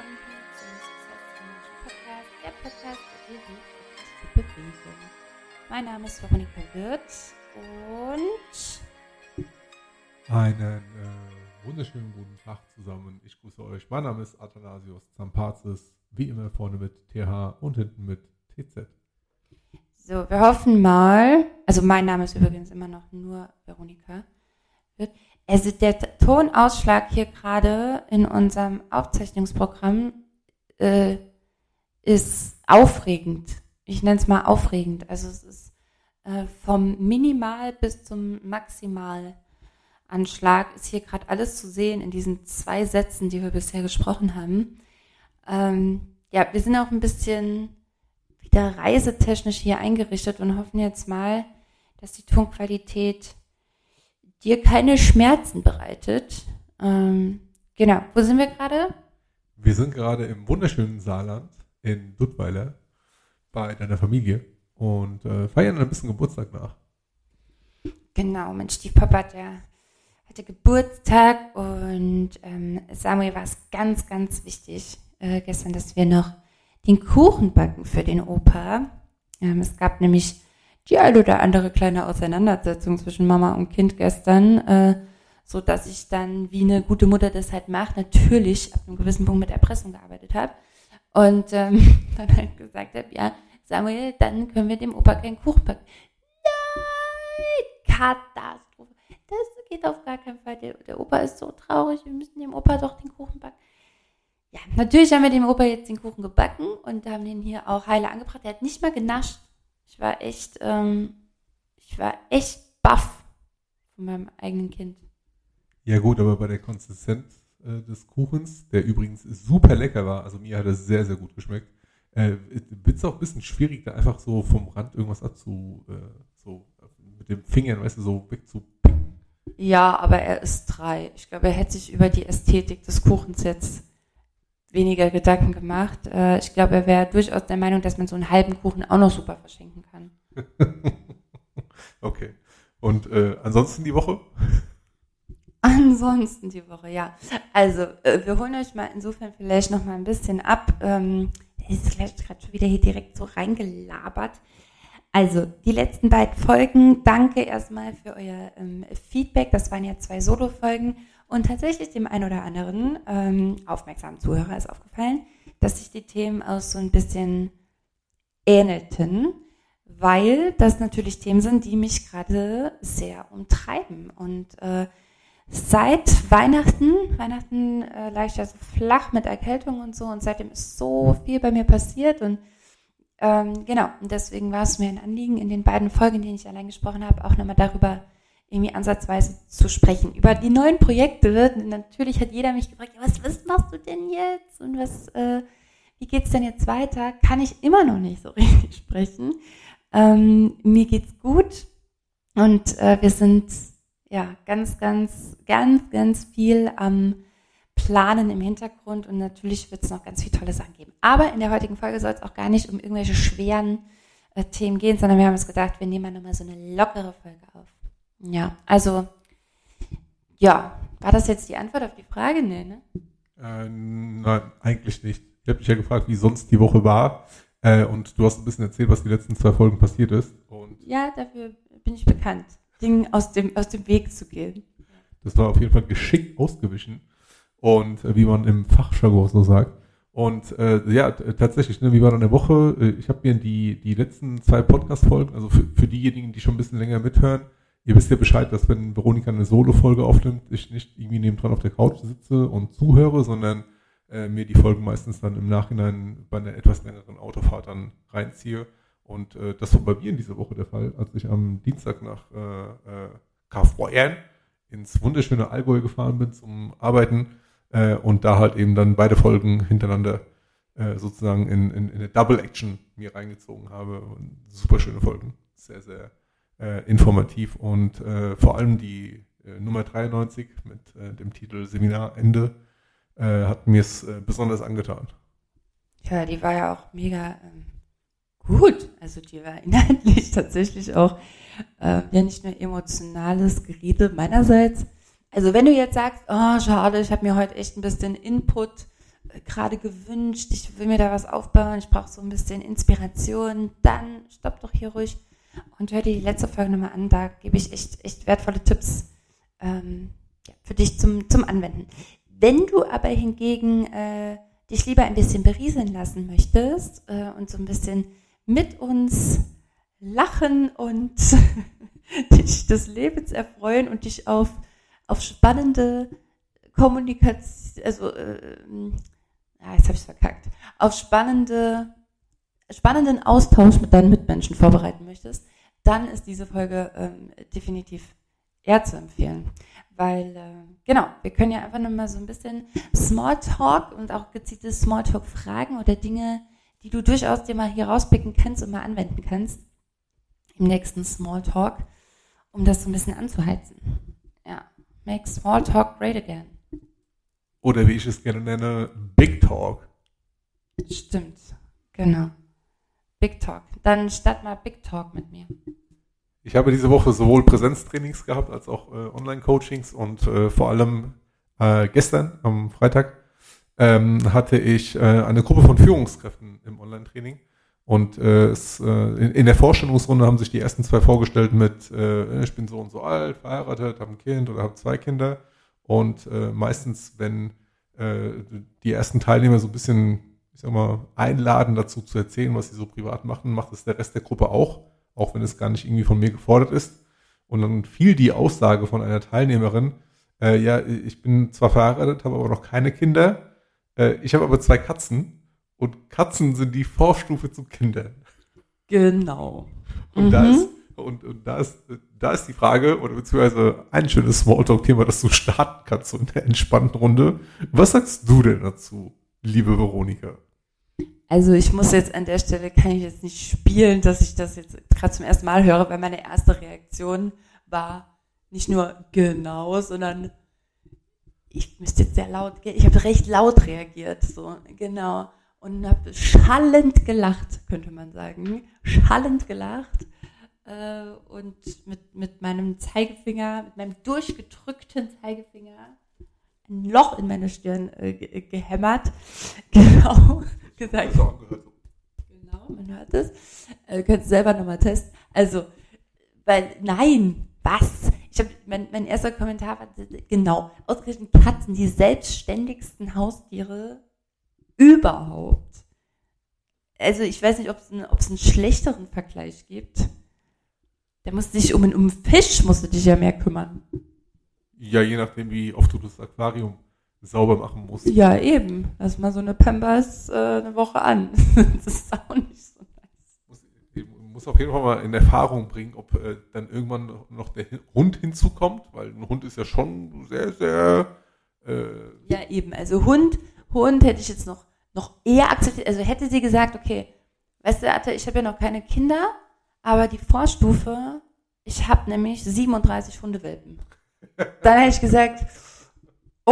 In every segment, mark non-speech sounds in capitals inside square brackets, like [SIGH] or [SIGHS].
willkommen zum Success Emotion Podcast, der Podcast, dir hilft, etwas zu bewegen. Mein Name ist Veronika Wirth und Einen äh, wunderschönen guten Tag zusammen. Ich grüße euch. Mein Name ist Athanasius Zampazis, wie immer vorne mit TH und hinten mit TZ. so, wir hoffen mal, also mein Name ist übrigens immer noch nur Veronika Wirth. Also der Tonausschlag hier gerade in unserem Aufzeichnungsprogramm äh, ist aufregend. Ich nenne es mal aufregend. Also es ist äh, vom Minimal bis zum Maximalanschlag ist hier gerade alles zu sehen in diesen zwei Sätzen, die wir bisher gesprochen haben. Ähm, ja, wir sind auch ein bisschen wieder reisetechnisch hier eingerichtet und hoffen jetzt mal, dass die Tonqualität dir keine Schmerzen bereitet. Ähm, genau, wo sind wir gerade? Wir sind gerade im wunderschönen Saarland in Duttweiler bei deiner Familie und äh, feiern ein bisschen Geburtstag nach. Genau, mein Stiefpapa hat ja hatte Geburtstag und ähm, Samuel war es ganz, ganz wichtig äh, gestern, dass wir noch den Kuchen backen für den Opa. Ähm, es gab nämlich die ein oder andere kleine Auseinandersetzung zwischen Mama und Kind gestern, äh, so dass ich dann, wie eine gute Mutter das halt macht, natürlich ab einem gewissen Punkt mit Erpressung gearbeitet habe und ähm, [LAUGHS] dann halt gesagt habe, ja, Samuel, dann können wir dem Opa keinen Kuchen backen. Nein, Katastrophe. Das geht auf gar keinen Fall. Der, der Opa ist so traurig, wir müssen dem Opa doch den Kuchen backen. Ja, natürlich haben wir dem Opa jetzt den Kuchen gebacken und haben den hier auch heile angebracht. Der hat nicht mal genascht. Ich war echt, ähm, ich war echt baff von meinem eigenen Kind. Ja gut, aber bei der Konsistenz äh, des Kuchens, der übrigens super lecker war, also mir hat es sehr, sehr gut geschmeckt, äh, wird es auch ein bisschen schwierig, da einfach so vom Rand irgendwas abzu, äh, so mit den Fingern, weißt du, so wegzupicken. Ja, aber er ist drei. Ich glaube, er hätte sich über die Ästhetik des Kuchens jetzt weniger Gedanken gemacht. Äh, ich glaube, er wäre durchaus der Meinung, dass man so einen halben Kuchen auch noch super verschenken kann. [LAUGHS] okay. Und äh, ansonsten die Woche? [LAUGHS] Ansonsten die Woche, ja. Also, äh, wir holen euch mal insofern vielleicht noch mal ein bisschen ab. Ähm, ist vielleicht gerade schon wieder hier direkt so reingelabert. Also, die letzten beiden Folgen, danke erstmal für euer ähm, Feedback. Das waren ja zwei Solo-Folgen. Und tatsächlich dem einen oder anderen ähm, aufmerksamen Zuhörer ist aufgefallen, dass sich die Themen auch so ein bisschen ähnelten, weil das natürlich Themen sind, die mich gerade sehr umtreiben. Und äh, seit Weihnachten, Weihnachten äh, lag ich ja so flach mit Erkältung und so. Und seitdem ist so viel bei mir passiert. Und ähm, genau, und deswegen war es mir ein Anliegen, in den beiden Folgen, in denen ich allein gesprochen habe, auch nochmal darüber irgendwie ansatzweise zu sprechen. Über die neuen Projekte natürlich hat jeder mich gefragt, was, was machst du denn jetzt und was, äh, wie geht's denn jetzt weiter? Kann ich immer noch nicht so [LAUGHS] richtig sprechen. Ähm, mir geht's gut und äh, wir sind ja ganz, ganz, ganz, ganz viel am Planen im Hintergrund und natürlich wird es noch ganz viele tolle Sachen geben. Aber in der heutigen Folge soll es auch gar nicht um irgendwelche schweren äh, Themen gehen, sondern wir haben uns gedacht, wir nehmen mal nochmal so eine lockere Folge auf. Ja, also, ja, war das jetzt die Antwort auf die Frage? Nee, ne? Äh, nein, eigentlich nicht. Ich habe dich ja gefragt, wie sonst die Woche war. Äh, und du hast ein bisschen erzählt, was die letzten zwei Folgen passiert ist. Und Ja, dafür bin ich bekannt, Dingen aus dem, aus dem Weg zu gehen. das war auf jeden Fall geschickt ausgewichen. Und äh, wie man im Fachjargon so sagt. Und äh, ja, tatsächlich, ne, wie war dann eine Woche? Äh, Ich habe mir die, die letzten zwei Podcast-Folgen, also für, für diejenigen, die schon ein bisschen länger mithören, ihr wisst ja Bescheid, dass wenn Veronika eine Solo-Folge aufnimmt, ich nicht irgendwie nebendran auf der Couch sitze und zuhöre, sondern äh, mir die Folgen meistens dann im Nachhinein bei einer etwas längeren Autofahrt dann reinziehe. Und äh, das war bei mir in dieser Woche der Fall, als ich am Dienstag nach äh, äh, Kaufbeuern ins wunderschöne Allgäu gefahren bin zum Arbeiten äh, und da halt eben dann beide Folgen hintereinander äh, sozusagen in, in, in eine Double Action mir reingezogen habe. Und super schöne Folgen. Sehr, sehr äh, informativ und äh, vor allem die äh, Nummer 93 mit äh, dem Titel Seminarende äh, hat mir es besonders angetan. Ja, die war ja auch mega ähm, gut. Also die war inhaltlich [LAUGHS] tatsächlich auch äh, ja nicht nur emotionales Gerede meinerseits. Also wenn du jetzt sagst, oh schade, ich habe mir heute echt ein bisschen Input gerade gewünscht, ich will mir da was aufbauen, ich brauche so ein bisschen Inspiration, dann stopp doch hier ruhig und hör dir die letzte Folge nochmal an. Da gebe ich echt, echt wertvolle Tipps ähm, ja, für dich zum, zum Anwenden. Wenn du aber hingegen äh, dich lieber ein bisschen berieseln lassen möchtest äh, und so ein bisschen mit uns lachen und [LAUGHS] dich des Lebens erfreuen und dich auf, auf spannende Kommunikation, also äh, ja, jetzt habe ich verkackt, auf spannende, spannenden Austausch mit deinen Mitmenschen vorbereiten möchtest, dann ist diese Folge ähm, definitiv eher zu empfehlen. Weil, äh, genau, wir können ja einfach nochmal so ein bisschen Smalltalk und auch gezielte Smalltalk-Fragen oder Dinge, die du durchaus dir mal hier rauspicken kannst und mal anwenden kannst im nächsten Smalltalk, um das so ein bisschen anzuheizen. Ja, make Smalltalk great again. Oder wie ich es gerne nenne, Big Talk. Stimmt, genau. Big Talk. Dann statt mal Big Talk mit mir. Ich habe diese Woche sowohl Präsenztrainings gehabt als auch äh, Online-Coachings und äh, vor allem äh, gestern am Freitag ähm, hatte ich äh, eine Gruppe von Führungskräften im Online-Training und äh, es, äh, in, in, der Vorstellungsrunde haben sich die ersten zwei vorgestellt mit ich bin so und so alt, verheiratet, habe ein Kind oder habe zwei Kinder und meistens, wenn die ersten Teilnehmer so ein bisschen, ich sag mal, einladen dazu zu erzählen, was sie so privat machen, macht es der Rest der Gruppe auch auch wenn es gar nicht irgendwie von mir gefordert ist. Und dann fiel die Aussage von einer Teilnehmerin, äh, ja, ich bin zwar verheiratet, habe aber noch keine Kinder, äh, ich habe aber zwei Katzen und Katzen sind die Vorstufe zu Kindern. Genau. Und mhm. da ist und, und da ist da ist die Frage oder beziehungsweise ein schönes Smalltalk-Thema, das du starten kannst so in der entspannten Runde. Was sagst du denn dazu, liebe Veronika? Also ich muss jetzt an der Stelle, kann ich jetzt nicht spielen, dass ich das jetzt gerade zum ersten Mal höre, weil meine erste Reaktion war nicht nur genau, sondern ich müsste jetzt sehr laut, ich habe recht laut reagiert, so genau. Und habe schallend gelacht, könnte man sagen, schallend gelacht äh, und mit mit meinem Zeigefinger, mit meinem durchgedrückten Zeigefinger ein Loch in meine Stirn äh, gehämmert, [LAUGHS] genau gesagt. Genau, man hört es. Äh, könnt selber nochmal testen. Also, weil, nein, was? Ich habe, mein, mein erster Kommentar war, genau, ausgerechnet Katzen, die selbstständigsten Haustiere überhaupt. Also, ich weiß nicht, ob es einen, einen schlechteren Vergleich gibt. Der musste sich um, um Fisch, musste dich ja mehr kümmern. Ja, je nachdem, wie oft du das Aquarium sauber machen musst. Ja, eben. Lass mal so eine Pampers äh, eine Woche an. [LAUGHS] das ist auch nicht so nice. Muss, muss auf jeden Fall mal in Erfahrung bringen, ob äh, dann irgendwann noch der Hund hinzukommt, weil ein Hund ist ja schon sehr, sehr. Äh ja, eben. Also Hund, Hund hätte ich jetzt noch, noch eher akzeptiert. Also hätte sie gesagt, okay, weißt du, Atte, ich habe ja noch keine Kinder, aber die Vorstufe, ich habe nämlich 37 Hundewelpen. Dann hätte ich gesagt,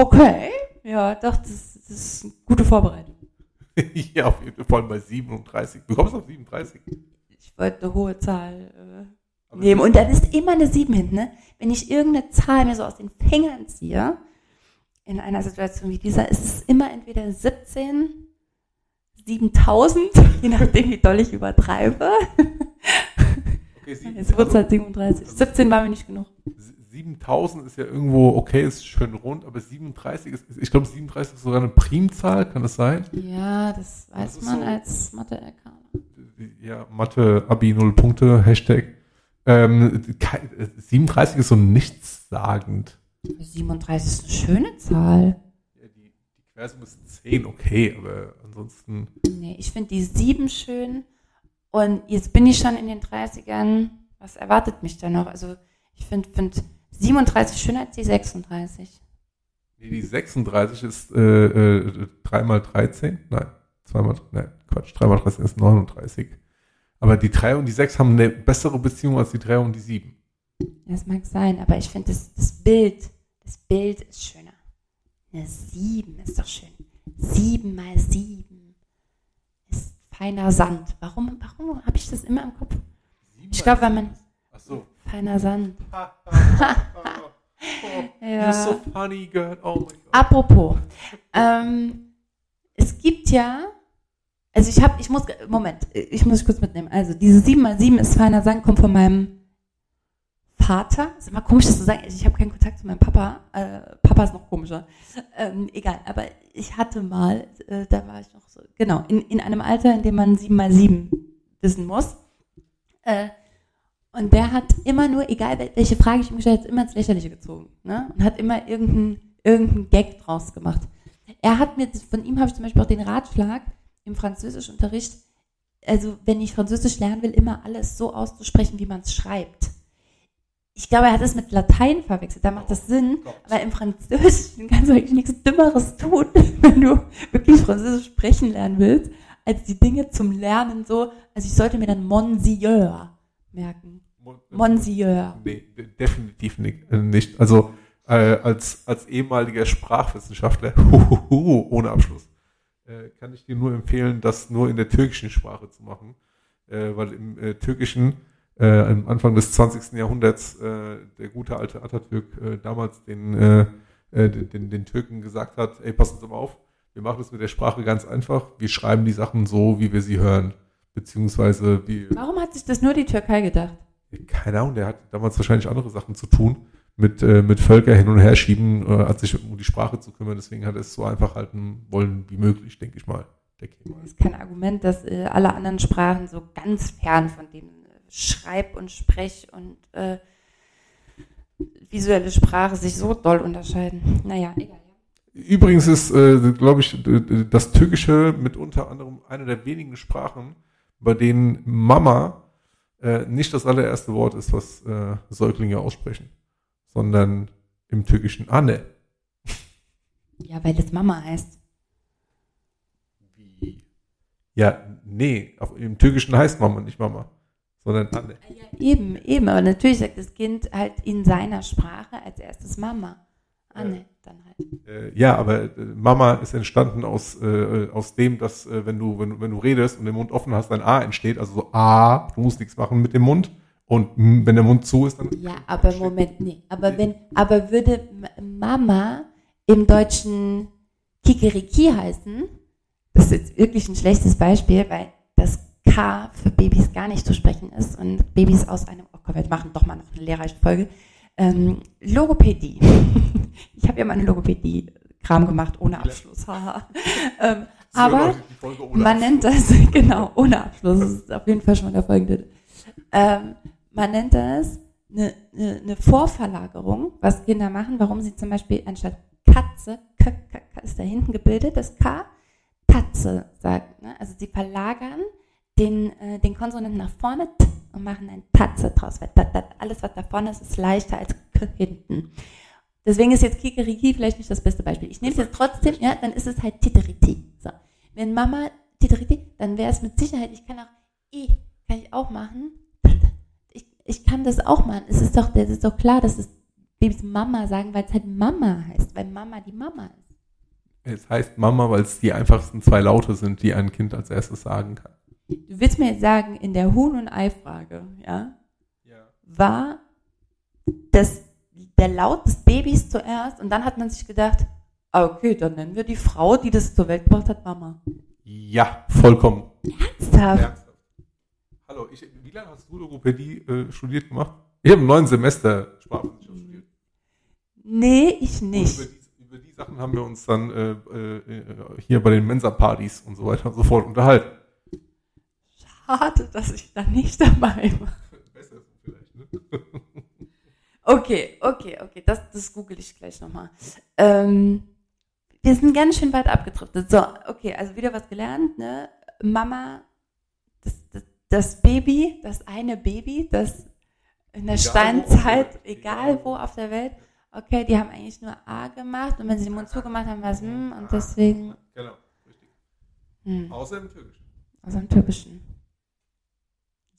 Okay, ja, doch, das, das ist eine gute Vorbereitung. [LAUGHS] ja, auf jeden Fall bei 37. Du kommst auf 37. Ich wollte eine hohe Zahl äh, nehmen. Und dann ist immer eine 7 hinten. Ne? Wenn ich irgendeine Zahl mir so aus den Fingern ziehe, in einer Situation wie dieser, ist es immer entweder 17, 7000, [LAUGHS] je nachdem, wie doll ich übertreibe. Okay, [LAUGHS] Jetzt wird es halt 37. 17 war mir nicht genug. 7000 ist ja irgendwo, okay, ist schön rund, aber 37 ist, ich glaube, 37 ist sogar eine Primzahl, kann das sein? Ja, das weiß das man so, als Mathe-LK. Ja, Mathe, Abi, null Punkte, Hashtag. Ähm, 37 ist so nichtssagend. 37 ist eine schöne Zahl. Ja, die, die Quersumme ist 10, okay, aber ansonsten. Nee, ich finde die 7 schön. Und jetzt bin ich schon in den 30ern. Was erwartet mich da noch? Also, ich finde, find 37 schöner als die 36. Nee, die 36 ist äh, äh, 3 mal 13. Nein, 2 mal, nein, Quatsch, 3 mal 13 ist 39. Aber die 3 und die 6 haben eine bessere Beziehung als die 3 und die 7. Das mag sein, aber ich finde das, das Bild, das Bild ist schöner. Eine 7 ist doch schön. 7 mal 7 ist feiner Sand. Warum, warum habe ich das immer im Kopf? Ich glaube, weil man. Ach so. Feiner Sand. [LAUGHS] ja. You're so funny, girl. Oh my God. Apropos. Ähm, es gibt ja, also ich habe, ich muss, Moment, ich muss kurz mitnehmen. Also diese 7 mal 7 ist feiner sagen, kommt von meinem Vater. Ist immer komisch, das zu sagen. Ich habe keinen Kontakt zu meinem Papa. Äh, Papa ist noch komischer. Ähm, egal, aber ich hatte mal, äh, da war ich noch so, genau, in, in einem Alter, in dem man 7 mal 7 wissen muss. Äh, und der hat immer nur, egal welche Frage ich ihm gestellt habe, immer ins Lächerliche gezogen. Ne? Und hat immer irgendeinen irgendein Gag draus gemacht. Er hat mir, von ihm habe ich zum Beispiel auch den Ratschlag im Französischunterricht, also wenn ich Französisch lernen will, immer alles so auszusprechen, wie man es schreibt. Ich glaube, er hat es mit Latein verwechselt, da macht das Sinn, oh weil im Französischen [LAUGHS] kannst du eigentlich nichts Dümmeres tun, [LAUGHS] wenn du wirklich Französisch sprechen lernen willst, als die Dinge zum Lernen so, also ich sollte mir dann Monsieur merken. Monsieur. Nee, definitiv nicht. Also äh, als, als ehemaliger Sprachwissenschaftler [LAUGHS] ohne Abschluss äh, kann ich dir nur empfehlen, das nur in der türkischen Sprache zu machen, äh, weil im äh, Türkischen äh, am Anfang des 20. Jahrhunderts äh, der gute alte Atatürk äh, damals den, äh, äh, den, den, Türken gesagt hat, ey, pass uns mal auf, wir machen es mit der Sprache ganz einfach, wir schreiben die Sachen so, wie wir sie hören, beziehungsweise wie... Warum hat sich das nur die Türkei gedacht? Keine Ahnung, der hat damals wahrscheinlich andere Sachen zu tun mit, äh, mit Völker hin und her schieben, äh, hat sich um die Sprache zu kümmern. Deswegen hat er es so einfach halten wollen wie möglich, denke ich mal. Das ist kein Argument, dass äh, alle anderen Sprachen so ganz fern von dem äh, Schreib- und Sprech- und äh, visuelle Sprache sich so doll unterscheiden. Naja, egal. Übrigens ist, äh, glaube ich, das Türkische mit unter anderem eine der wenigen Sprachen, bei denen Mama äh, nicht das allererste Wort ist, was äh, Säuglinge aussprechen sondern im Türkischen Anne. Ja, weil es Mama heißt. Wie? Ja, nee, auf, im Türkischen heißt Mama nicht Mama, sondern Anne. Ja, eben, eben, aber natürlich sagt das Kind halt in seiner Sprache als erstes Mama. Anne, dann halt. Äh, ja, aber äh, Mama ist entstanden aus, äh, aus dem, dass äh, wenn, du, wenn, wenn du redest und den Mund offen hast, ein A entsteht, also so A, du musst nichts machen mit dem Mund und wenn der Mund zu ist, dann. Ja, aber Moment, nee. Aber wenn, aber würde Mama im Deutschen Kikeriki heißen, das ist jetzt wirklich ein schlechtes Beispiel, weil das K für Babys gar nicht zu sprechen ist und Babys aus einem, oh Gott, wir machen doch mal noch eine lehrreiche Folge. Ähm, Logopädie. [LAUGHS] ich habe ja mal eine Logopädie-Kram gemacht, ohne Abschluss. [LAUGHS] ähm, aber man nennt das, [LAUGHS] genau, ohne Abschluss. Das ist auf jeden Fall schon mal der folgende. Ähm, man nennt das eine, eine, eine Vorverlagerung, was Kinder machen, warum sie zum Beispiel anstatt Katze, K, K, K ist da hinten gebildet, das K, Tatze sagen. Ne? Also sie verlagern den, äh, den Konsonanten nach vorne t, und machen ein Tatze draus, weil dat, dat, alles, was da vorne ist, ist leichter als hinten. Deswegen ist jetzt Kikeriki vielleicht nicht das beste Beispiel. Ich nehme es jetzt trotzdem, ja, dann ist es halt Titeriti. So. Wenn Mama Titeriti, dann wäre es mit Sicherheit, ich kann auch I, kann ich auch machen, ich kann das auch machen. Es ist doch, das ist doch klar, dass es Babys Mama sagen, weil es halt Mama heißt, weil Mama die Mama ist. Es heißt Mama, weil es die einfachsten zwei Laute sind, die ein Kind als erstes sagen kann. Du willst mir jetzt sagen, in der Huhn- und Ei-Frage, ja, ja, war das der Laut des Babys zuerst und dann hat man sich gedacht, ah, okay, dann nennen wir die Frau, die das zur Welt gebracht hat, Mama. Ja, vollkommen. Ernsthaft? Ernsthaft. Hallo, ich, wie lange hast du Logopädie äh, studiert gemacht? Ich habe im neuen Semester Sprachwissenschaft studiert. Nee, ich nicht. Über die, über die, Sachen haben wir uns dann äh, äh, hier bei den Mensa-Partys und so weiter und so fort unterhalten. Schade, dass ich da nicht dabei war. Besser vielleicht, ne? [LAUGHS] Okay, okay, okay, das, das google ich gleich nochmal. Ähm, wir sind ganz schön weit abgedriftet. So, okay, also wieder was gelernt, ne? Mama, das, das, das Baby, das eine Baby, das in der egal Steinzeit, wo egal wo auf der Welt, okay, die haben eigentlich nur A gemacht und wenn sie den Mund zugemacht haben, war es M und deswegen. Genau, richtig. Hm. Außer im Türkischen. Außer im Türkischen.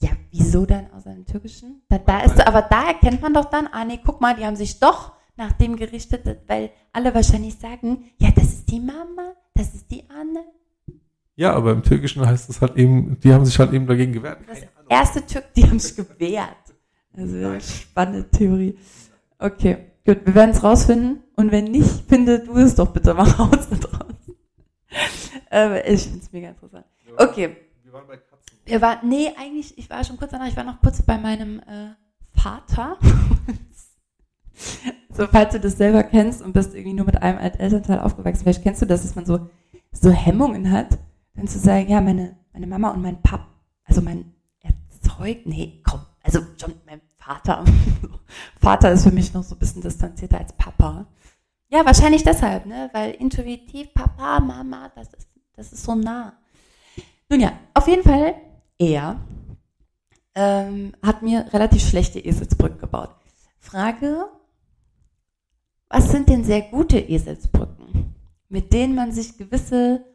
Ja, wieso dann außer im Türkischen? Da, da ist, aber da erkennt man doch dann, ah nee, guck mal, die haben sich doch nach dem gerichtet, weil alle wahrscheinlich sagen, ja, das ist die Mama, das ist die Anne, ja, aber im Türkischen heißt es halt eben, die haben sich halt eben dagegen gewehrt. Das erste Türk, die haben sich gewehrt. Also spannende Theorie. Okay, gut, wir werden es rausfinden. Und wenn nicht, finde du es doch bitte mal raus da draußen. [LAUGHS] äh, ich finde es mega interessant. Okay. Wir waren bei. Wir waren, nee, eigentlich, ich war schon kurz danach, ich war noch kurz bei meinem äh, Vater. [LAUGHS] so, falls du das selber kennst und bist irgendwie nur mit einem Elternteil aufgewachsen, vielleicht kennst du das, dass man so, so Hemmungen hat, dann zu sagen, ja, meine, meine Mama und mein Pap, also mein Erzeug, nee, komm, also schon mein Vater. [LAUGHS] Vater ist für mich noch so ein bisschen distanzierter als Papa. Ja, wahrscheinlich deshalb, ne? Weil intuitiv Papa, Mama, das ist, das ist so nah. Nun ja, auf jeden Fall, er ähm, hat mir relativ schlechte Eselsbrücken gebaut. Frage, was sind denn sehr gute Eselsbrücken, mit denen man sich gewisse,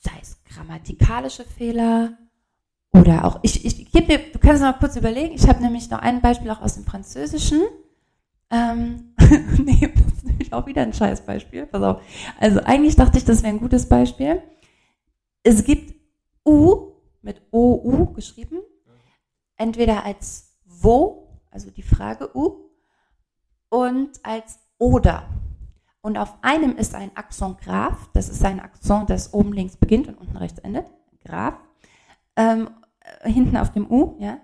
sei es grammatikalische Fehler oder auch, ich, ich gebe dir, du kannst noch kurz überlegen, ich habe nämlich noch ein Beispiel auch aus dem Französischen. Ähm, [LAUGHS] nee, das ist nämlich auch wieder ein scheiß Beispiel. Pass auf. Also eigentlich dachte ich, das wäre ein gutes Beispiel. Es gibt U mit OU geschrieben, entweder als wo, also die Frage U, und als oder. Und auf einem ist ein Akzent Graph, das ist ein Akzent, das oben links beginnt und unten rechts endet, Graph. Ähm, äh, hinten auf dem U, ja.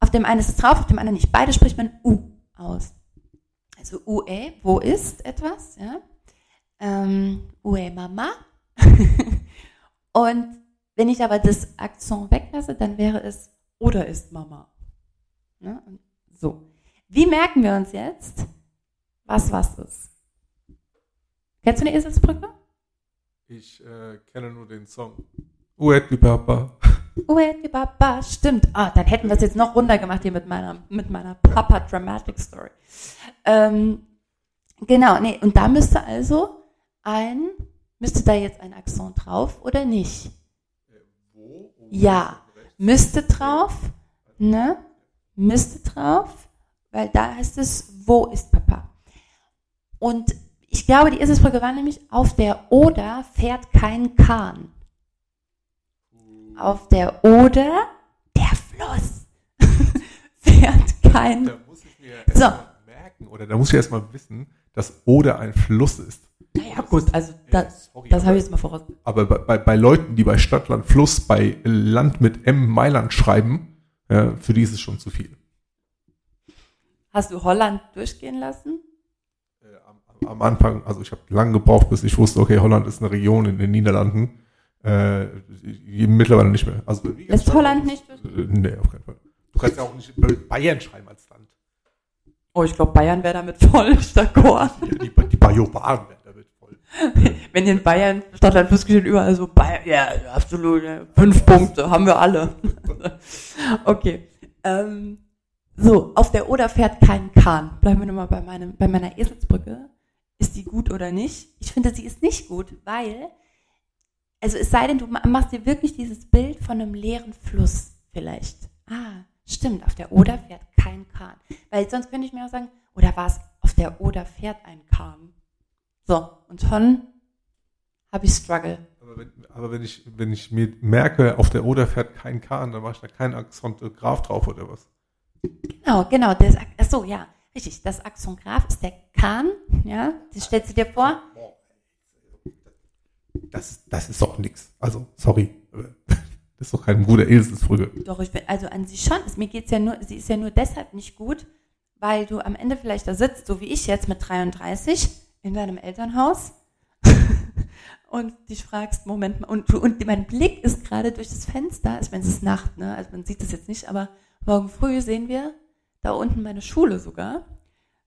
Auf dem einen ist es drauf, auf dem anderen nicht. Beide spricht man U aus. Also UE, wo ist etwas, ja. Ähm, UE Mama. [LAUGHS] und wenn ich aber das Akzent weglasse, dann wäre es oder ist Mama. Ne? So. Wie merken wir uns jetzt, was was ist? Kennst du eine Eselsbrücke? Ich äh, kenne nur den Song. Uet Papa. Uet Papa, stimmt. Ah, dann hätten wir es jetzt noch runtergemacht hier mit meiner, mit meiner Papa Dramatic Story. Ähm, genau, nee, und da müsste also ein, müsste da jetzt ein Akzent drauf oder nicht? Ja, müsste drauf, ne? Müsste drauf, weil da heißt es, wo ist Papa? Und ich glaube, die Eselsbrücke war nämlich, auf der Oder fährt kein Kahn. Auf der Oder, der Fluss, [LAUGHS] fährt kein. Da muss ich mir erst So. mal merken, oder da muss ich erst mal wissen, dass Oder ein Fluss ist. Naja, gut, also das, sorry, das aber- habe ich jetzt mal voraus. Aber bei, bei, bei Leuten, die bei Stadtland Fluss bei Land mit M Mailand schreiben, ja, für die ist es schon zu viel. Hast du Holland durchgehen lassen? Äh, am, am Anfang, also ich habe lange gebraucht, bis ich wusste, okay, Holland ist eine Region in den Niederlanden. Äh, mittlerweile nicht mehr. Also, gesagt, Holland nicht durch? Äh, nee, auf keinen Fall. Du kannst ja auch nicht Bayern schreiben als Land. Oh, ich glaube, Bayern wäre damit voll [LAUGHS] d'accord. Die, die werden damit voll. [LAUGHS] Wenn in Bayern Stadtland Fluss steht, überall so Bayern, ja, absolut, ja, fünf Punkte, haben wir alle. [LAUGHS] okay. Ähm, so, auf der Oder fährt kein Kahn. Bleiben wir nochmal bei, meinem, bei meiner Eselsbrücke. Ist die gut oder nicht? Ich finde, sie ist nicht gut, weil, also es sei denn, du ma- machst dir wirklich dieses Bild von einem leeren Fluss vielleicht. Ah, stimmt, auf der Oder fährt kein Kahn. Weil sonst könnte ich mir auch sagen, oder war es, auf der Oder fährt ein Kahn. So, und schon habe ich Struggle. Aber wenn, aber wenn ich, wenn ich mir merke, auf der Oder fährt kein Kahn, dann mache ich da keinen äh, Graf drauf oder was? Genau, genau. Das, Ak- ach so, ja, richtig. Das Axon Graf ist der Kahn, ja. Das stellst du dir vor. Das, das ist doch nix. Also, sorry. [LAUGHS] Das ist doch keine gute Eselsbrücke. Doch, ich bin, also an sie schon. Mir geht's ja nur, sie ist ja nur deshalb nicht gut, weil du am Ende vielleicht da sitzt, so wie ich jetzt mit 33 in deinem Elternhaus [LAUGHS] und dich fragst, Moment mal, und, und mein Blick ist gerade durch das Fenster, ich meine, es ist Nacht, ne? Also man sieht das jetzt nicht, aber morgen früh sehen wir da unten meine Schule sogar,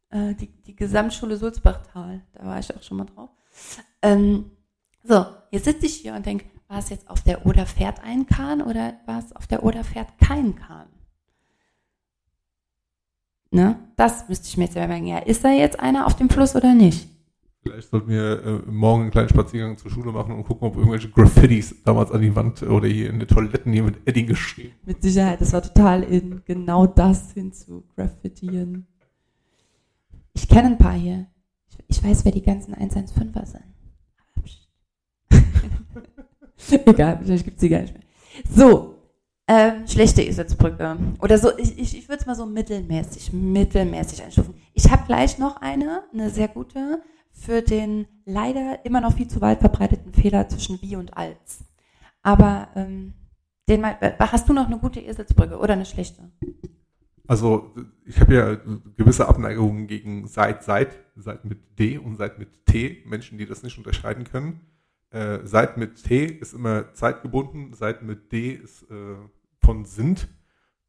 äh, die, die Gesamtschule Sulzbachtal, da war ich auch schon mal drauf. Ähm, so, jetzt sitze ich hier und denke, war es jetzt auf der Oder fährt ein Kahn oder war es auf der Oder fährt kein Kahn? Ne? Das müsste ich mir jetzt merken. Ja, ist da jetzt einer auf dem Fluss oder nicht? Vielleicht sollten wir äh, morgen einen kleinen Spaziergang zur Schule machen und gucken, ob irgendwelche Graffitis damals an die Wand oder hier in den Toiletten hier mit Edding geschrieben. Mit Sicherheit, das war total in genau das hinzu, Graffitieren. Ich kenne ein paar hier. Ich, weiß, wer die ganzen 115er sind. [LAUGHS] Egal, vielleicht gibt es die gar nicht mehr. So, ähm, schlechte Eselsbrücke. Oder so, ich, ich, ich würde es mal so mittelmäßig, mittelmäßig einstufen. Ich habe gleich noch eine, eine sehr gute für den leider immer noch viel zu weit verbreiteten Fehler zwischen wie und als. Aber ähm, den mal, hast du noch eine gute Eselsbrücke oder eine schlechte? Also ich habe ja gewisse Abneigungen gegen seit, seit, seit mit D und seit mit T, Menschen, die das nicht unterscheiden können. Äh, seit mit T ist immer zeitgebunden, seit mit D ist äh, von sind.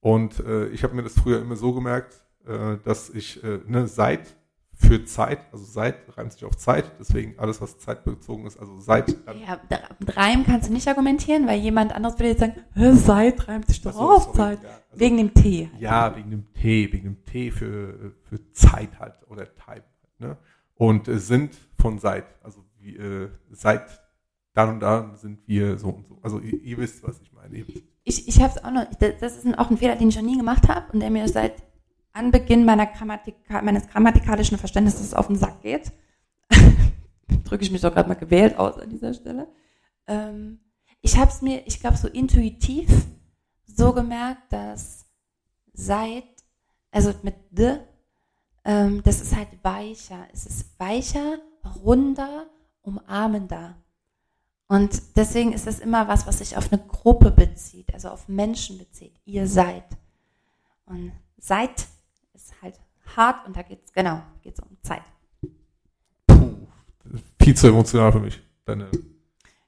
Und äh, ich habe mir das früher immer so gemerkt, äh, dass ich äh, ne, seit für Zeit, also seit reimt sich auf Zeit, deswegen alles, was zeitbezogen ist, also seit. Ja, mit Reim kannst du nicht argumentieren, weil jemand anderes würde jetzt sagen, seit reimt sich doch so, auf sorry, Zeit. Ja, also, wegen dem T. Ja, wegen dem T, wegen dem T für, für Zeit halt oder Time. Halt, ne? Und äh, sind von seit, also wie, äh, seit dann und da sind wir so und so. Also ihr, ihr wisst, was ich meine. Ich, ich habe es auch noch, das ist auch ein Fehler, den ich noch nie gemacht habe und der mir seit Anbeginn meiner Grammatika, meines grammatikalischen Verständnisses auf den Sack geht. [LAUGHS] Drücke ich mich doch gerade mal gewählt aus an dieser Stelle. Ähm, ich habe es mir, ich glaube, so intuitiv so gemerkt, dass seit, also mit de, ähm, das ist halt weicher. Es ist weicher, runder, umarmender. Und deswegen ist es immer was, was sich auf eine Gruppe bezieht, also auf Menschen bezieht. Ihr seid. Und seid hart und da geht es, genau, geht um Zeit. Puh, viel zu emotional für mich. Deine.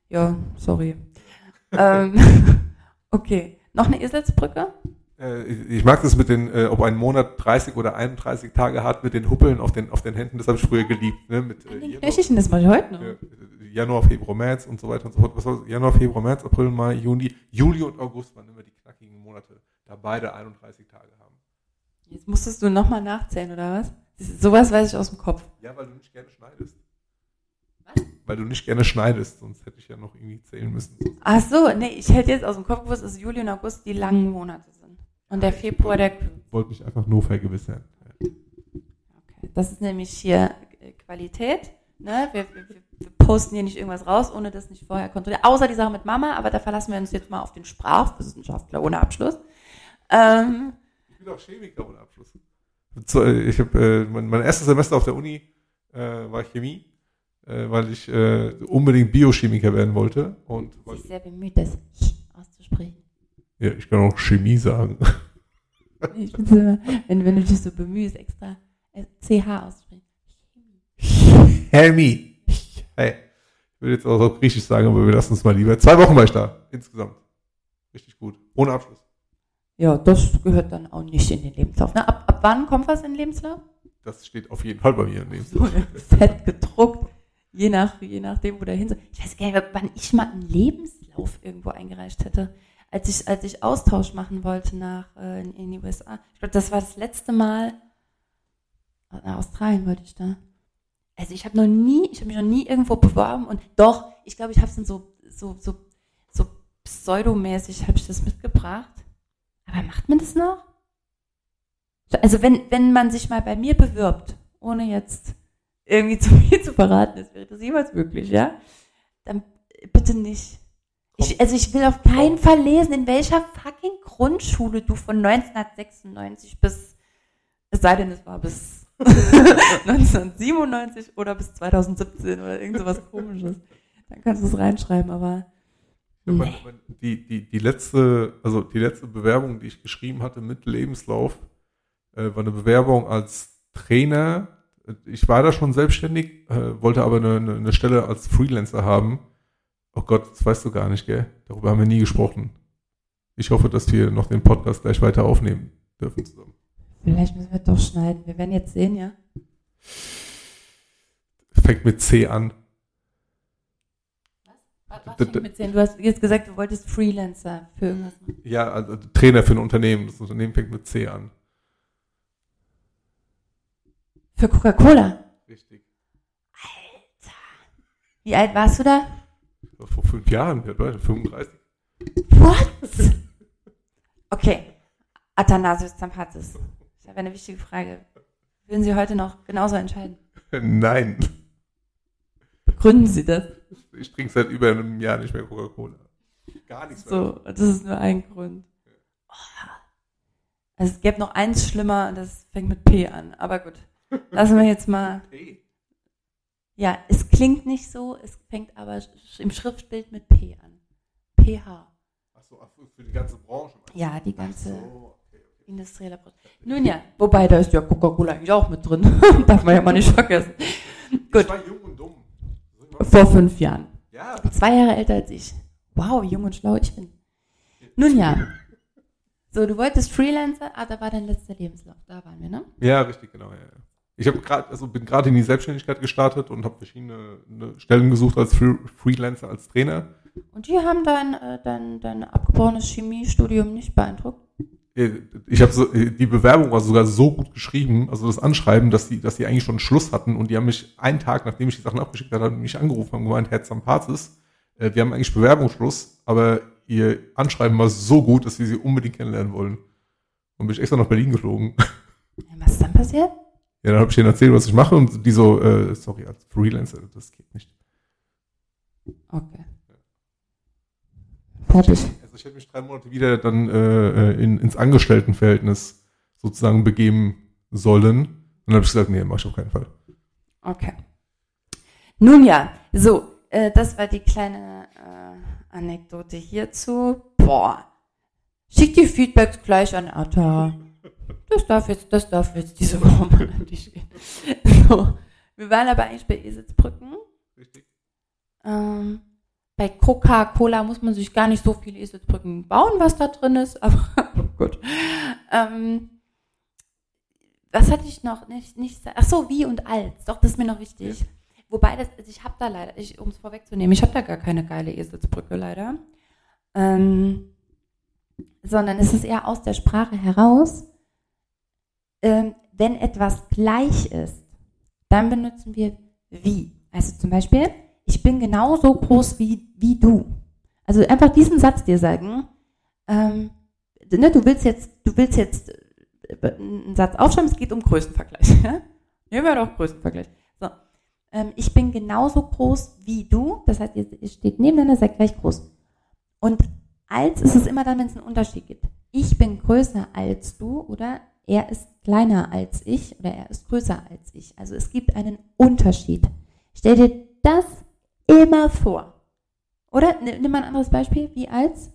Ja, sorry. [LAUGHS] ähm, [LAUGHS] okay, noch eine Eselsbrücke? Äh, ich mag das mit den, äh, ob ein Monat 30 oder 31 Tage hat, mit den Huppeln auf den, auf den Händen, das habe ich früher geliebt. Ne? Mit, äh, Knöchelchen, das mache ich heute noch. Januar, Februar, März und so weiter und so fort. Was war das? Januar, Februar, März, April, Mai, Juni, Juli und August waren immer die knackigen Monate, da beide 31 Tage. Jetzt musstest du nochmal nachzählen, oder was? Sowas weiß ich aus dem Kopf. Ja, weil du nicht gerne schneidest. Was? Weil du nicht gerne schneidest, sonst hätte ich ja noch irgendwie zählen müssen. Ach so, nee, ich hätte jetzt aus dem Kopf gewusst, dass Juli und August die langen Monate sind. Und der Februar der. Ich wollte mich einfach nur vergewissern. Okay, das ist nämlich hier äh, Qualität. Ne? Wir, wir, wir, posten hier nicht irgendwas raus, ohne das nicht vorher kontrollieren. Außer die Sache mit Mama, aber da verlassen wir uns jetzt mal auf den Sprachwissenschaftler ohne Abschluss. Ähm, bin auch Chemiker ohne Abschluss. Ich habe äh, mein, mein erstes Semester auf der Uni äh, war Chemie, äh, weil ich äh, unbedingt Biochemiker werden wollte. Und Sie ist sehr bemüht, das auszusprechen. Ja, ich kann auch Chemie sagen. Ich bin so, wenn, wenn du dich so bemühst, extra CH auszusprechen. Chemie. Hey. Ich würde jetzt auch auf Griechisch sagen, aber wir lassen es mal lieber. Zwei Wochen war ich da, insgesamt. Richtig gut. Ohne Abschluss. Ja, das gehört dann auch nicht in den Lebenslauf. Ne? Ab, ab wann kommt was in den Lebenslauf? Das steht auf jeden Fall bei mir im Lebenslauf. So fett gedruckt. Je, nach, je nachdem, wo der hin soll. Ich weiß gar nicht, wann ich mal einen Lebenslauf irgendwo eingereicht hätte. Als ich, als ich Austausch machen wollte nach, äh, in, in die USA. Ich glaube, das war das letzte Mal. Nach Australien wollte ich da. Also ich habe noch nie, ich habe mich noch nie irgendwo beworben und doch, ich glaube, ich habe es dann so, so, so, so pseudomäßig habe ich das mitgebracht. Aber macht man das noch? Also wenn, wenn man sich mal bei mir bewirbt, ohne jetzt irgendwie [LAUGHS] zu viel zu verraten, ist, wäre das jemals möglich, ja? Dann bitte nicht. Ich, also ich will auf keinen Fall lesen, in welcher fucking Grundschule du von 1996 bis, es sei denn, es war bis [LAUGHS] 1997 oder bis 2017 oder irgend sowas komisches. Dann kannst du es reinschreiben, aber. Nee. Die, die, die letzte, also die letzte Bewerbung, die ich geschrieben hatte mit Lebenslauf, äh, war eine Bewerbung als Trainer. Ich war da schon selbstständig, äh, wollte aber eine, eine, eine Stelle als Freelancer haben. Oh Gott, das weißt du gar nicht, gell? Darüber haben wir nie gesprochen. Ich hoffe, dass wir noch den Podcast gleich weiter aufnehmen dürfen zusammen. Vielleicht müssen wir doch schneiden. Wir werden jetzt sehen, ja? Fängt mit C an. Was? Mit an? Du hast jetzt gesagt, du wolltest Freelancer für irgendwas machen. Ja, also Trainer für ein Unternehmen. Das Unternehmen fängt mit C an. Für Coca-Cola? Richtig. Alter. Wie alt warst du da? Vor fünf Jahren, 35. What? Okay. Athanasius Zampatis. Das wäre eine wichtige Frage. Würden Sie heute noch genauso entscheiden? Nein. Begründen Sie das? Ich trinke seit über einem Jahr nicht mehr Coca-Cola. Gar nichts mehr. So, das ist nur ein Grund. Oh. Also es gäbe noch eins schlimmer, das fängt mit P an. Aber gut, lassen wir jetzt mal. P? Ja, es klingt nicht so, es fängt aber im Schriftbild mit P an. PH. Achso, ach, für die ganze Branche. Ja, die ganze Ach so, okay, okay. industrielle Branche. Nun ja, wobei da ist ja Coca-Cola eigentlich auch mit drin. [LAUGHS] Darf man ja mal nicht vergessen. Gut. Ich war jung und dumm. Vor fünf Jahren. Ja, Zwei Jahre älter als ich. Wow, jung und schlau ich bin. Nun ja. So, du wolltest Freelancer, ah, da war dein letzter Lebenslauf. Da waren wir, ne? Ja, richtig, genau. Ja, ja. Ich habe gerade, also bin gerade in die Selbstständigkeit gestartet und habe verschiedene ne, Stellen gesucht als Free Freelancer, als Trainer. Und die haben dein, äh, dein, dein abgebrochenes Chemiestudium nicht beeindruckt. Äh, Ich habe so, äh, die Bewerbung war sogar so gut geschrieben, also das Anschreiben, dass die, dass die eigentlich schon Schluss hatten und die haben mich einen Tag, nachdem ich die Sachen abgeschickt hatte, haben mich angerufen und gemeint, Herr Zampazis, äh, wir haben eigentlich Bewerbungsschluss, aber ihr Anschreiben war so gut, dass wir sie unbedingt kennenlernen wollen. Und bin ich extra nach Berlin geflogen. Ja, was ist dann passiert? Ja, dann habe ich denen erzählt, was ich mache und die so, äh, sorry, als Freelancer, das geht nicht. Okay. Fertig. Also ich hätte mich drei Monate wieder dann äh, äh, in, ins Angestelltenverhältnis sozusagen begeben sollen. Und dann habe ich gesagt, nee, mach ich auf keinen Fall. Okay. Nun ja, so, äh, das war die kleine äh, Anekdote hierzu. Boah. Schick die Feedbacks gleich an Atta. Das darf jetzt, das darf jetzt diese Woche mal an dich gehen. So. Wir waren aber eigentlich bei Eselsbrücken. Richtig. Ähm, bei Coca-Cola muss man sich gar nicht so viele Eselsbrücken bauen, was da drin ist, [LAUGHS] aber gut. Ähm, was hatte ich noch nicht, nicht ach so, wie und als. Doch, das ist mir noch wichtig. Wobei, das, also ich habe da leider, um es vorwegzunehmen, ich habe da gar keine geile Eselsbrücke leider. Ähm, sondern es ist eher aus der Sprache heraus, ähm, wenn etwas gleich ist, dann benutzen wir wie. Also zum Beispiel, ich bin genauso groß wie, wie du. Also einfach diesen Satz dir sagen, ähm, ne, du willst jetzt, du willst jetzt äh, einen Satz aufschreiben, es geht um Größenvergleich. [LAUGHS] Nehmen wir doch Größenvergleich. So. Ähm, ich bin genauso groß wie du, das heißt, ihr, ihr steht nebeneinander, seid gleich groß. Und als ist es immer dann, wenn es einen Unterschied gibt. Ich bin größer als du oder er ist kleiner als ich oder er ist größer als ich. Also es gibt einen Unterschied. Stell dir das immer vor. Oder nimm mal ein anderes Beispiel, wie als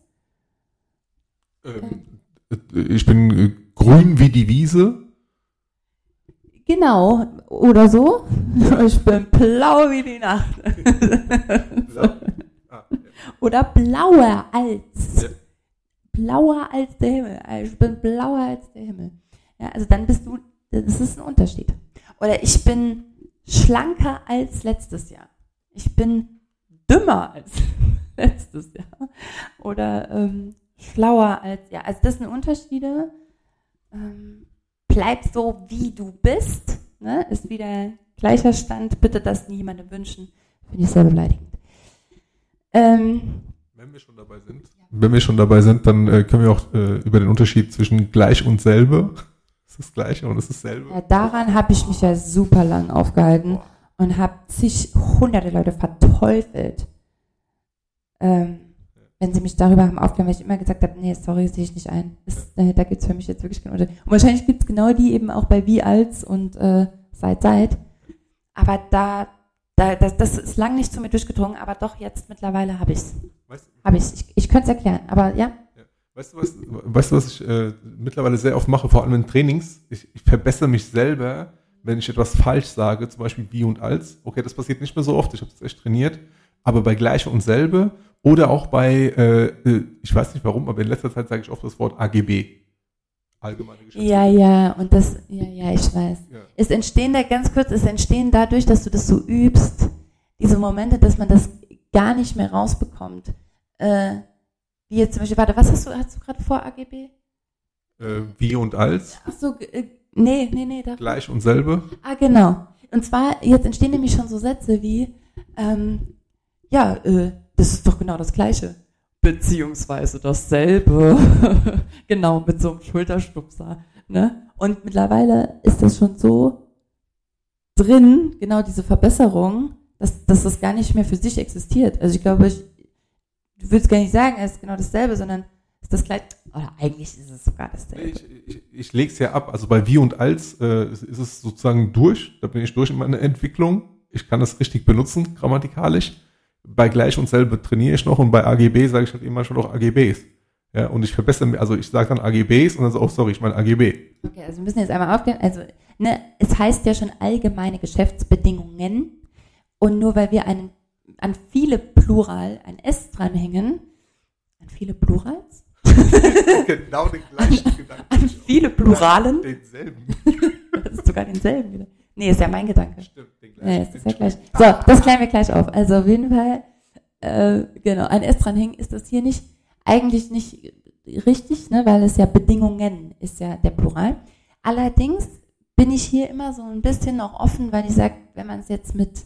Ähm, äh, ich bin äh, grün wie die Wiese. genau oder so. [LAUGHS] Ich bin blau wie die Nacht. [LAUGHS] Ah, ja. Oder blauer als. Ja. Blauer als der Himmel. Also Ich bin blauer als der Himmel. Ja, also dann bist du, das ist ein Unterschied. Oder ich bin schlanker als letztes Jahr. Ich bin dümmer als [LAUGHS] letztes Jahr. Oder ähm, schlauer als, ja, also das sind Unterschiede. Ähm, bleib so, wie du bist. Ne? Ist wieder gleicher Stand. Bitte das niemandem wünschen. Finde ich sehr beleidigend. Ähm, Wenn wir schon dabei sind, wenn wir schon dabei sind, dann äh, können wir auch äh, über den Unterschied zwischen gleich und selbe. [LAUGHS] Es ist das Gleiche und es ist selbe. Ja, daran habe ich mich ja super lang aufgehalten Boah. Und habe zig hunderte Leute verteufelt. Ähm, wenn sie mich darüber haben aufgehört, weil ich immer gesagt habe, nee, sorry, sehe ich nicht ein. Das, äh, da gibt es für mich jetzt wirklich keinen Unterschied. Und wahrscheinlich gibt es genau die eben auch bei wie als und äh, seit seit. Aber da, da das, das ist lang nicht zu mir durchgedrungen, aber doch jetzt mittlerweile habe ich es. Weißt, Habe ich Ich, ich könnte es erklären, aber ja. weißt, du, was, weißt du, was ich äh, mittlerweile sehr oft mache, vor allem in Trainings? Ich, ich verbessere mich selber, wenn ich etwas falsch sage, zum Beispiel wie und als. Okay, das passiert nicht mehr so oft, ich habe das echt trainiert. Aber bei gleiche und selbe oder auch bei, äh, äh, ich weiß nicht warum, aber in letzter Zeit sage ich oft das Wort AGB. Allgemeine Geschäftsordnung. Ja, ja, und das, ja, ja, ich weiß. Ja. Es entstehen da ganz kurz, es entstehen dadurch, dass du das so übst, diese Momente, dass man das gar nicht mehr rausbekommt. Äh, wie jetzt zum Beispiel, warte, was hast du, hast du gerade vor AGB? Äh, wie und als, Ach so, äh, nee, nee, nee, da. gleich und selbe. Ah, genau. Und zwar, jetzt entstehen nämlich schon so Sätze wie, ähm, ja, äh, das ist doch genau das Gleiche. Beziehungsweise dasselbe. [LAUGHS] genau, mit so einem Schulterstupser. Ne? Und mittlerweile ist das schon so drin, genau diese Verbesserung, dass, dass das gar nicht mehr für sich existiert. Also ich glaube, ich, du willst gar nicht sagen, es ist genau dasselbe, sondern das gleiche. Oder eigentlich ist es sogar dasselbe. Ich, ich, ich lege es ja ab. Also bei wie und als äh, ist, ist es sozusagen durch. Da bin ich durch in meiner Entwicklung. ich kann das richtig benutzen, grammatikalisch. Bei gleich und selbe trainiere ich noch und bei AGB sage ich halt immer schon noch AGBs. Ja, und ich verbessere, mir- also ich sage dann AGBs und dann so, oh sorry, ich meine AGB. Okay, also wir müssen jetzt einmal aufklären. Also, ne, es heißt ja schon allgemeine Geschäftsbedingungen. Und nur weil wir einen, an viele Plural ein S dranhängen, an viele Plurals? [LAUGHS] genau den gleichen Gedanken. An viele Pluralen? Denselben. [LAUGHS] Das ist sogar denselben wieder. Nee, ist ja mein Gedanke. Stimmt, den Ja, es ist ja gleich. So, das klären wir gleich auf. Also auf jeden Fall, äh, genau, ein S dranhängen ist das hier nicht, eigentlich nicht richtig, ne, weil es ja Bedingungen ist ja der Plural. Allerdings bin ich hier immer so ein bisschen noch offen, weil ich sage, wenn man es jetzt mit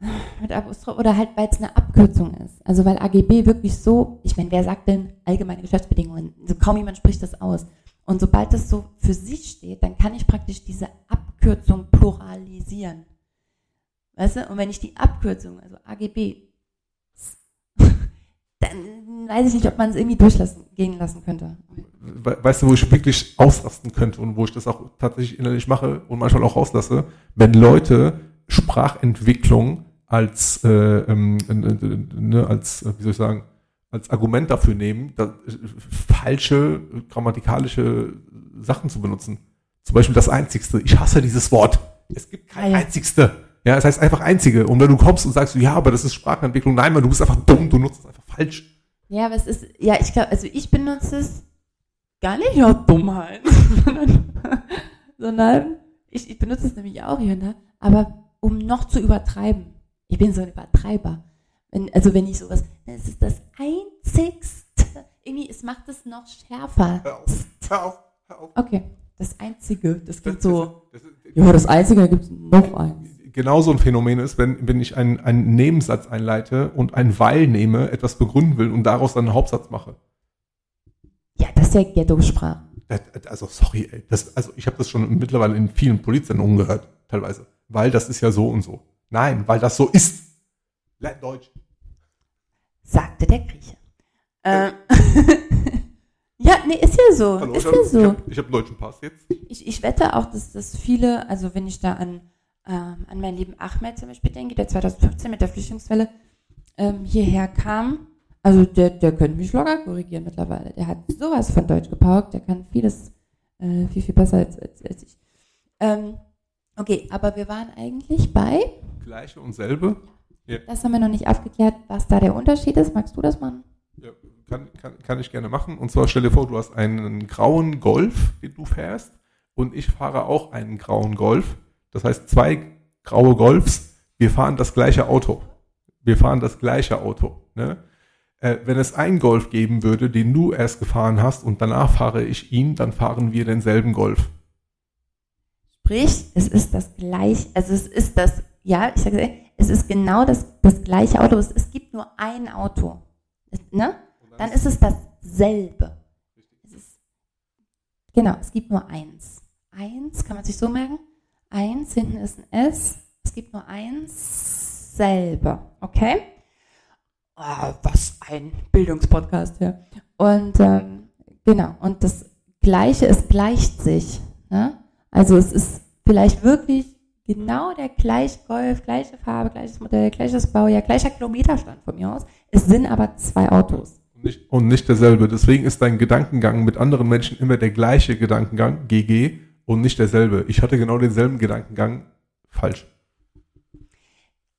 [SIGHS] mit Apostroph oder halt, weil es eine Abkürzung ist. Also weil AGB wirklich so, ich meine, wer sagt denn allgemeine Geschäftsbedingungen? Also kaum jemand spricht das aus. Und sobald das so für sich steht, dann kann ich praktisch diese Abkürzung pluralisieren. Weißt du? Und wenn ich die Abkürzung, also AGB, [LAUGHS] dann weiß ich nicht, ob man es irgendwie durchlassen, gehen lassen könnte. We- Weißt du, wo ich wirklich ausrasten könnte und wo ich das auch tatsächlich innerlich mache und manchmal auch rauslasse, wenn Leute Sprachentwicklung als, äh, ähm, äh, äh, ne, als, äh, wie soll ich sagen, als Argument dafür nehmen, da, falsche grammatikalische Sachen zu benutzen. Zum Beispiel das Einzigste. Ich hasse dieses Wort. Es gibt kein Ah, ja. Einzigste. Ja, es heißt einfach Einzige. Und wenn du kommst und sagst, ja, aber das ist Sprachentwicklung, nein, Mann, du bist einfach dumm, du nutzt es einfach falsch. Ja, aber es ist, ja, ich glaube, also ich benutze es gar nicht aus Dummheit, sondern, sondern ich, ich benutze es nämlich auch hier da, aber um noch zu übertreiben. Ich bin so ein Übertreiber. Wenn, also wenn ich sowas, es ist das Einzigste, irgendwie, es macht es noch schärfer. Hör auf, hör auf, hör auf. Okay, das Einzige, das Das- klingt so, das das ja, das Einzige, da gibt es noch eins. genau so ein Phänomen ist, wenn, wenn ich einen, einen Nebensatz einleite und ein Weil nehme, etwas begründen will und daraus dann einen Hauptsatz mache. Ja, das ist ja Ghetto-Sprache. Das- Also, sorry, ey. Das, also, ich habe das schon mittlerweile in vielen Polizsendungen gehört, teilweise. Weil das ist ja so und so. Nein, weil das so ist. Lern Deutsch. sagte der Grieche. Äh, [LAUGHS] ja, nee, ist ja so. Hallo, ist ich ja so. hab, ich hab einen deutschen Pass jetzt. Ich, ich wette auch, dass, dass viele, also wenn ich da an, ähm, an meinen lieben Ahmed zum Beispiel denke, der 2015 mit der Flüchtlingswelle ähm, hierher kam, also der, der könnte mich locker korrigieren mittlerweile. Der hat sowas von Deutsch gepaukt, der kann vieles äh, viel, viel besser als, als, als ich. Ähm, okay, aber wir waren eigentlich bei, Gleiche und selbe. das haben wir noch nicht aufgeklärt, was da der Unterschied ist. Magst du das machen? Ja, kann, kann, kann ich gerne machen. Und zwar stell dir vor, du hast einen grauen Golf, den du fährst, und ich fahre auch einen grauen Golf. Das heißt, zwei graue Golfs, wir fahren das gleiche Auto. Wir fahren das gleiche Auto. Ne? Äh, wenn es einen Golf geben würde, den du erst gefahren hast und danach fahre ich ihn, dann fahren wir denselben Golf. Sprich, es ist das gleiche, also es ist das, ja, ich sage, es ist genau das, das gleiche Auto. Es, es gibt nur ein Auto. Ne? Dann ist es dasselbe. Es ist, genau, es gibt nur eins. Eins, kann man sich so merken? Eins, hinten ist ein S. Es gibt nur eins, selbe. Okay? Ah, was ein Bildungspodcast, ja. Und ähm, genau, und das Gleiche, es gleicht sich. Ne? Also es ist vielleicht wirklich genau der gleiche Golf, gleiche Farbe, gleiches Modell, gleiches Baujahr, gleicher Kilometerstand von mir aus. Es sind aber zwei Autos. Und nicht, und nicht derselbe. Deswegen ist dein Gedankengang mit anderen Menschen immer der gleiche Gedankengang, GG, und nicht derselbe. Ich hatte genau denselben Gedankengang, falsch.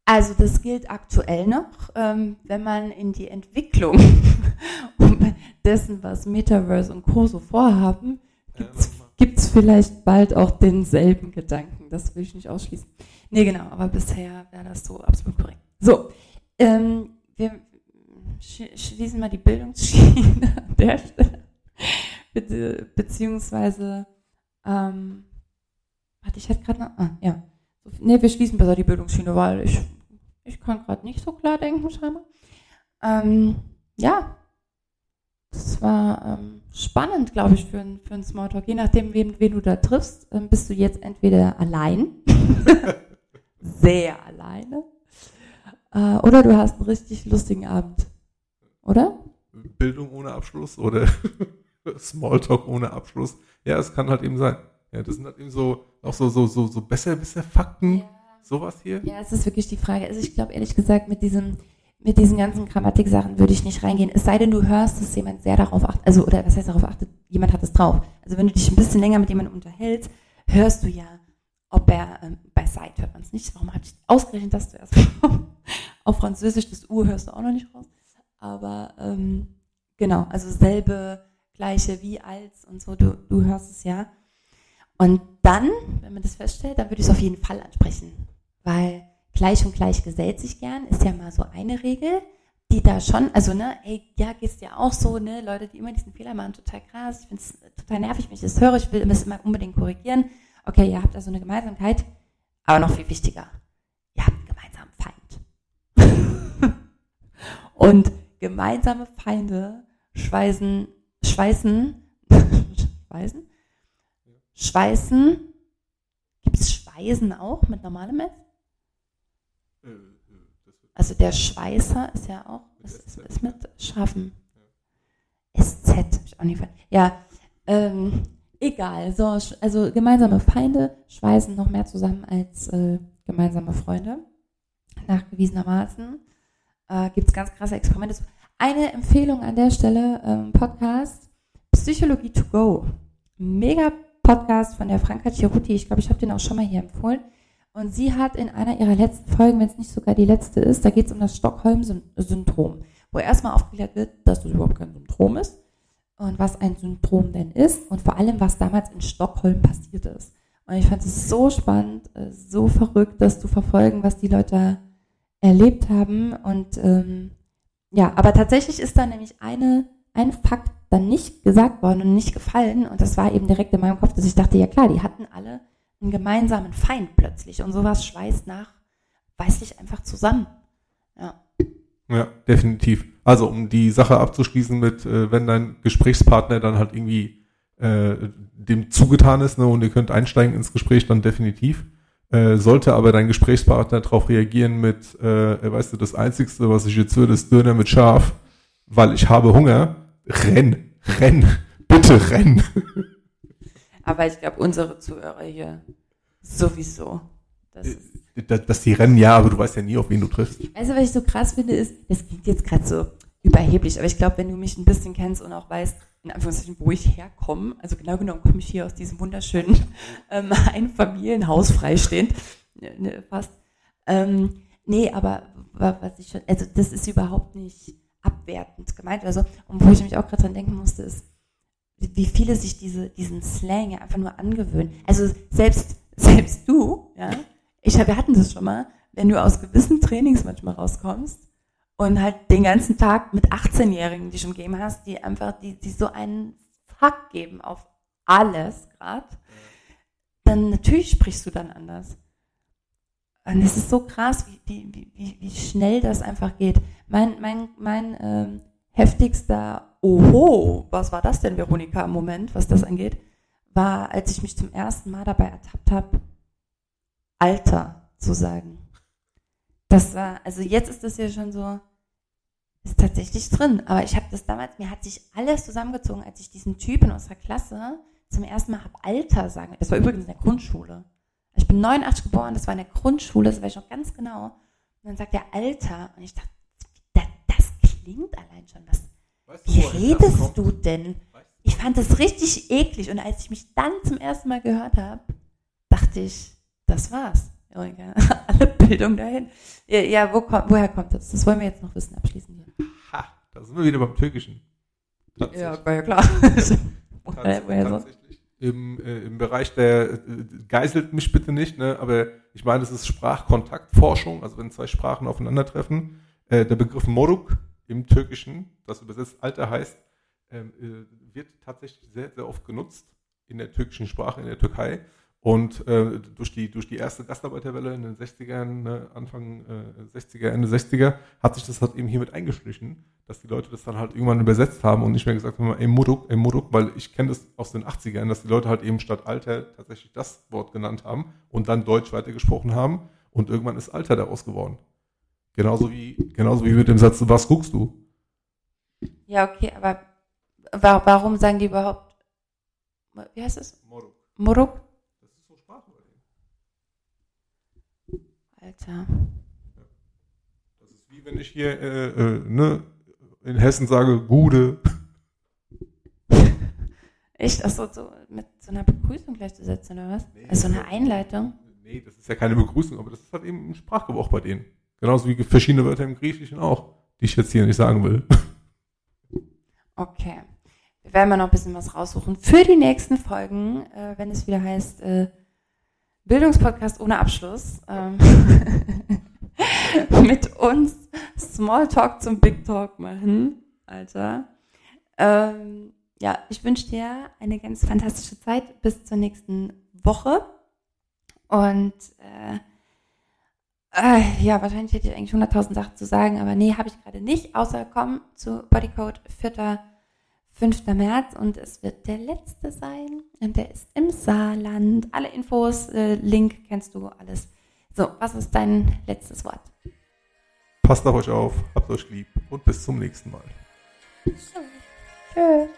Also das gilt aktuell noch, ähm, wenn man in die Entwicklung [LAUGHS] dessen, was Metaverse und Co. so vorhaben, gibt es vielleicht bald auch denselben Gedanken. Das will ich nicht ausschließen. Nee, genau, aber bisher wäre das so absolut korrekt. So, ähm, wir sch schließen mal die Bildungsschiene an der Stelle. Be beziehungsweise, ähm, warte, ich hatte gerade noch, ah, ja. Nee, wir schließen besser die Bildungsschiene, weil ich, ich kann gerade nicht so klar denken, scheinbar. Ähm, ja, das war ähm, spannend, glaube ich, für, für einen Smalltalk. Je nachdem, wen, wen du da triffst, ähm, bist du jetzt entweder allein, [LAUGHS] sehr alleine, äh, oder du hast einen richtig lustigen Abend. Oder? Bildung ohne Abschluss oder [LAUGHS] Smalltalk ohne Abschluss. Ja, es kann halt eben sein. Ja, das sind halt eben so, auch so, so, so, so besser, besser Fakten, Sowas hier? Ja, es ist wirklich die Frage. Also ich glaube ehrlich gesagt, mit diesem, mit diesen ganzen Grammatiksachen würde ich nicht reingehen. Es sei denn, du hörst, dass jemand sehr darauf achtet, also oder was heißt darauf achtet, jemand hat es drauf. Also wenn du dich ein bisschen länger mit jemandem unterhältst, hörst du ja, ob er ähm, bei Sight hört man es nicht. Warum habe ich ausgerechnet das zuerst? [LAUGHS] Auf Französisch das U hörst du auch noch nicht raus. Aber ähm, genau, also selbe, gleiche wie als und so, du, du hörst es ja. Und dann, wenn man das feststellt, dann würde ich es auf jeden Fall ansprechen. Weil gleich und gleich gesellt sich gern, ist ja mal so eine Regel, die da schon, also ne, ey, ja, geht's dir auch so, ne, Leute, die immer diesen Fehler machen, total krass, ich finde es total nervig, wenn ich das höre, ich will es immer unbedingt korrigieren. Okay, ihr habt da so eine Gemeinsamkeit, aber noch viel wichtiger, ihr habt einen gemeinsamen Feind. [LAUGHS] und gemeinsame Feinde schweißen, schweißen, [LAUGHS] schweißen, schweißen, gibt es Schweißen auch mit normalem S? Also der Schweißer ist ja auch, ist, ist, ist mit scharfem SZ, ich auch nicht Ja, ähm, egal. So, also gemeinsame Feinde schweißen noch mehr zusammen als äh, gemeinsame Freunde. Nachgewiesenermaßen äh, gibt es ganz krasse Experimente. Eine Empfehlung an der Stelle, ähm, Podcast Psychologie to go. Mega Podcast von der Franka Chiruti. Ich glaube, ich habe den auch schon mal hier empfohlen. Und sie hat in einer ihrer letzten Folgen, wenn es nicht sogar die letzte ist, da geht es um das Stockholm-Syndrom, wo erstmal aufgeklärt wird, dass das überhaupt kein Syndrom ist und was ein Syndrom denn ist und vor allem, was damals in Stockholm passiert ist. Und ich fand es so spannend, äh, so verrückt, das zu verfolgen, was die Leute erlebt haben. Und ähm, ja, aber tatsächlich ist da nämlich eine, ein Fakt dann nicht gesagt worden und nicht gefallen. Und das war eben direkt in meinem Kopf, dass ich dachte, ja klar, die hatten alle einen gemeinsamen Feind plötzlich. Und sowas schweißt nach, weiß ich, einfach zusammen. Ja. Ja, definitiv. Also um die Sache abzuschließen mit, äh, wenn dein Gesprächspartner dann halt irgendwie äh, dem zugetan ist, ne, und ihr könnt einsteigen ins Gespräch, dann definitiv. Äh, sollte aber dein Gesprächspartner darauf reagieren mit, äh, weißt du, das Einzigste, was ich jetzt würde, ist Döner mit Schaf, weil ich habe Hunger, renn, renn, [LAUGHS] bitte renn. Aber ich glaube, unsere Zuhörer hier sowieso. Das äh, dass, dass die rennen, ja, aber du weißt ja nie, auf wen du triffst. Also, was ich so krass finde, ist, das klingt jetzt gerade so überheblich, aber ich glaube, wenn du mich ein bisschen kennst und auch weißt, in Anführungszeichen, wo ich herkomme, also genau genommen komme ich hier aus diesem wunderschönen [LAUGHS] ähm, Einfamilienhaus freistehend, ne, ne, fast. Ähm, nee, aber was ich schon, also das ist überhaupt nicht abwertend gemeint. Also, und wo ich mich auch gerade dran denken musste, ist, wie viele sich diese, diesen Slang einfach nur angewöhnen. Also selbst, [LAUGHS] selbst du, ja, ich hab, wir hatten das schon mal, wenn du aus gewissen Trainings manchmal rauskommst und halt den ganzen Tag mit 18-Jährigen, die schon gegeben hast, die einfach, die, die so einen Fuck geben auf alles gerade, dann natürlich sprichst du dann anders. Und es ist so krass, wie, wie, wie, wie schnell das einfach geht. Mein, mein, mein ähm, heftigster Oho, was war das denn, Veronika, im Moment, was das angeht, war, als ich mich zum ersten Mal dabei ertappt habe, Alter zu sagen. Das war, also jetzt ist das ja schon so, ist tatsächlich drin. Aber ich habe das damals, mir hat sich alles zusammengezogen, als ich diesen Typ in unserer Klasse zum ersten Mal habe Alter sagen. Das war übrigens in der Grundschule. Ich bin 89 geboren, das war in der Grundschule, das weiß ich noch ganz genau. Und dann sagt er Alter. Und ich dachte, klingt allein schon. Was, wie redest du denn? Ich fand das richtig eklig. Und als ich mich dann zum ersten Mal gehört habe, dachte ich, das war's. [LAUGHS] Alle Bildung dahin. Ja, ja wo kommt, woher kommt das? Das wollen wir jetzt noch wissen, abschließend. Ha, da sind wir wieder beim Türkischen. Ja, war ja klar. [LAUGHS] sonst? Im, äh, Im Bereich der, äh, geißelt mich bitte nicht, ne? aber ich meine, es ist Sprachkontaktforschung, also wenn zwei Sprachen aufeinandertreffen. Äh, der Begriff Moruk im Türkischen, das übersetzt Alter heißt, ähm, äh, wird tatsächlich sehr, sehr oft genutzt in der türkischen Sprache, in der Türkei. Und äh, durch, die, durch die erste Gastarbeiterwelle in den 60ern, ne, Anfang äh, 60er, Ende 60er, hat sich das halt eben hiermit eingeschlichen, dass die Leute das dann halt irgendwann übersetzt haben und nicht mehr gesagt haben, ey Muruk, ey Muruk, weil ich kenne das aus den 80ern, dass die Leute halt eben statt Alter tatsächlich das Wort genannt haben und dann Deutsch weitergesprochen haben und irgendwann ist Alter daraus geworden. Genauso wie, genauso wie mit dem Satz, was guckst du? Ja, okay, aber wa warum sagen die überhaupt, wie heißt es? Moruk. Moruk? Das ist so Sprache bei Alter. Das ist wie wenn ich hier äh, äh, ne, in Hessen sage, Gude. [LAUGHS] Echt? Achso, so mit so einer Begrüßung gleichzusetzen, oder was? Nee. Also so eine Einleitung? Nee, das ist ja keine Begrüßung, aber das ist halt eben ein Sprachgebrauch bei denen. Genauso wie verschiedene Wörter im Griechischen auch, die ich jetzt hier nicht sagen will. [LAUGHS] Okay. Wir werden mal noch ein bisschen was raussuchen für die nächsten Folgen, äh, wenn es wieder heißt äh, Bildungspodcast ohne Abschluss. Ähm, [LAUGHS] mit uns Smalltalk zum Big Talk machen, Alter. Ähm, ja, ich wünsche dir eine ganz fantastische Zeit bis zur nächsten Woche. Und äh, äh, ja, wahrscheinlich hätte ich eigentlich 100.000 Sachen zu sagen, aber nee, habe ich gerade nicht. Außer komm zu Bodycode 4. 5. März und es wird der letzte sein. Und der ist im Saarland. Alle Infos, äh, Link kennst du alles. So, was ist dein letztes Wort? Passt auf euch auf, habt euch lieb und bis zum nächsten Mal. So.